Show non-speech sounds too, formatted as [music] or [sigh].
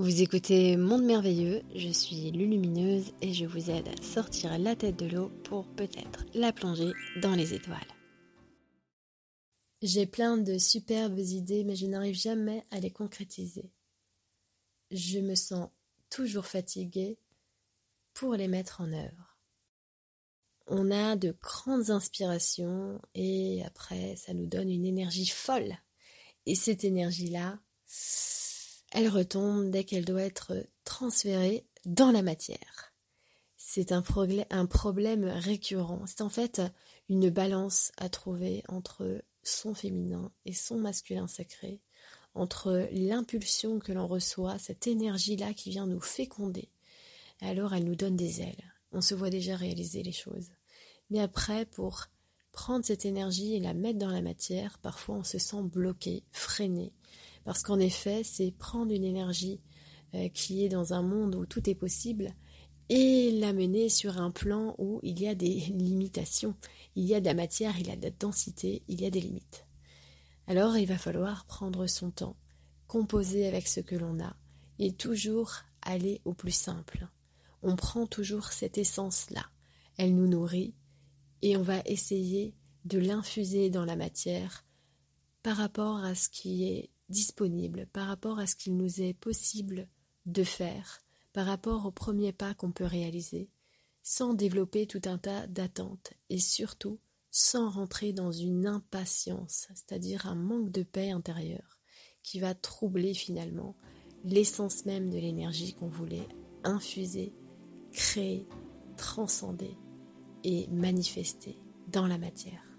Vous écoutez Monde Merveilleux, je suis Lulumineuse et je vous aide à sortir la tête de l'eau pour peut-être la plonger dans les étoiles. J'ai plein de superbes idées mais je n'arrive jamais à les concrétiser. Je me sens toujours fatiguée pour les mettre en œuvre. On a de grandes inspirations et après ça nous donne une énergie folle. Et cette énergie-là, elle retombe dès qu'elle doit être transférée dans la matière. C'est un, problème récurrent. C'est en fait une balance à trouver entre son féminin et son masculin sacré, entre l'impulsion que l'on reçoit, cette énergie-là qui vient nous féconder. Alors elle nous donne des ailes. On se voit déjà réaliser les choses. Mais après, pour prendre cette énergie et la mettre dans la matière, parfois on se sent bloqué, freiné, parce qu'en effet, c'est prendre une énergie euh, qui est dans un monde où tout est possible et l'amener sur un plan où il y a des [laughs] limitations, il y a de la matière, il y a de la densité, il y a des limites. Alors il va falloir prendre son temps, composer avec ce que l'on a et toujours aller au plus simple. On prend toujours cette essence-là, elle nous nourrit et on va essayer de l'infuser dans la matière par rapport à ce qui est disponible par rapport à ce qu'il nous est possible de faire, par rapport aux premiers pas qu'on peut réaliser, sans développer tout un tas d'attentes et surtout sans rentrer dans une impatience, c'est-à-dire un manque de paix intérieure qui va troubler finalement l'essence même de l'énergie qu'on voulait infuser, créer, transcender et manifester dans la matière.